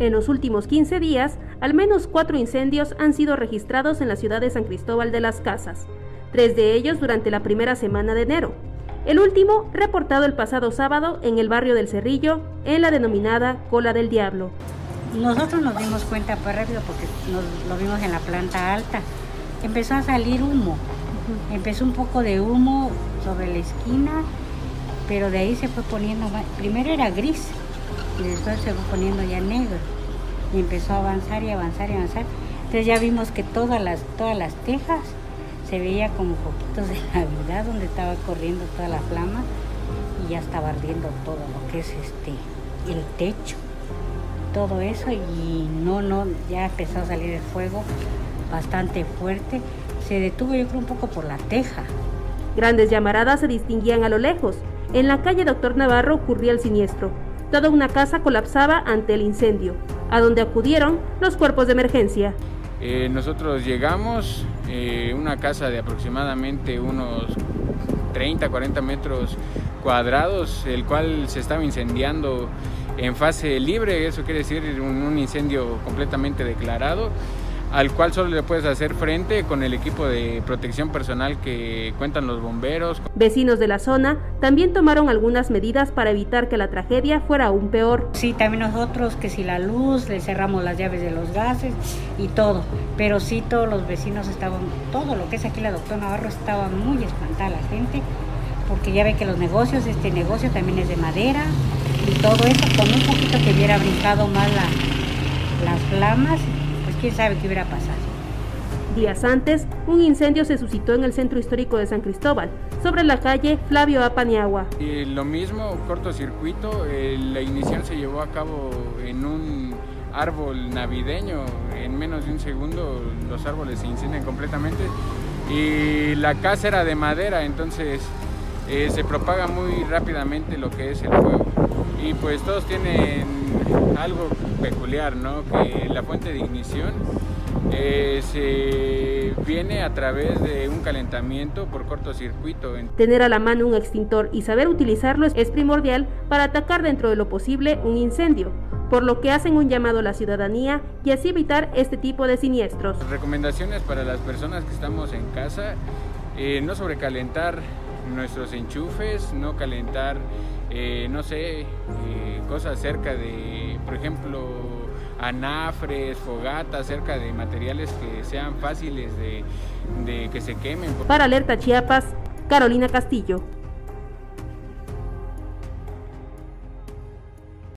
En los últimos 15 días, al menos cuatro incendios han sido registrados en la ciudad de San Cristóbal de las Casas, tres de ellos durante la primera semana de enero. El último reportado el pasado sábado en el barrio del Cerrillo, en la denominada Cola del Diablo. Nosotros nos dimos cuenta pues rápido porque nos, lo vimos en la planta alta. Empezó a salir humo. Empezó un poco de humo sobre la esquina, pero de ahí se fue poniendo, primero era gris y después se fue poniendo ya negro. Y empezó a avanzar y avanzar y avanzar. Entonces ya vimos que todas las, todas las tejas se veía como poquitos de Navidad donde estaba corriendo toda la flama y ya estaba ardiendo todo lo que es este el techo todo eso. Y no no ya empezó a salir el fuego bastante fuerte. Se detuvo yo creo un poco por la teja. Grandes llamaradas se distinguían a lo lejos. En la calle Doctor Navarro ocurría el siniestro toda una casa colapsaba ante el incendio a donde acudieron los cuerpos de emergencia. Eh, nosotros llegamos, eh, una casa de aproximadamente unos 30, 40 metros cuadrados, el cual se estaba incendiando en fase libre, eso quiere decir un incendio completamente declarado al cual solo le puedes hacer frente con el equipo de protección personal que cuentan los bomberos. Vecinos de la zona también tomaron algunas medidas para evitar que la tragedia fuera aún peor. Sí, también nosotros que si la luz, le cerramos las llaves de los gases y todo, pero sí todos los vecinos estaban, todo lo que es aquí la doctora Navarro estaba muy espantada la gente, porque ya ve que los negocios, este negocio también es de madera y todo eso, con un poquito que hubiera brincado más las flamas, quién sabe qué hubiera pasado. Días antes, un incendio se suscitó en el centro histórico de San Cristóbal, sobre la calle Flavio Apaniagua. Y lo mismo, cortocircuito, la inicial se llevó a cabo en un árbol navideño, en menos de un segundo los árboles se incendian completamente y la casa era de madera, entonces eh, se propaga muy rápidamente lo que es el fuego. Y pues todos tienen algo peculiar, ¿no? Que la fuente de ignición eh, se viene a través de un calentamiento por cortocircuito. Tener a la mano un extintor y saber utilizarlo es primordial para atacar dentro de lo posible un incendio, por lo que hacen un llamado a la ciudadanía y así evitar este tipo de siniestros. Recomendaciones para las personas que estamos en casa, eh, no sobrecalentar nuestros enchufes, no calentar, eh, no sé, eh, cosas cerca de, por ejemplo, anafres, fogatas, cerca de materiales que sean fáciles de, de que se quemen. Para Alerta Chiapas, Carolina Castillo.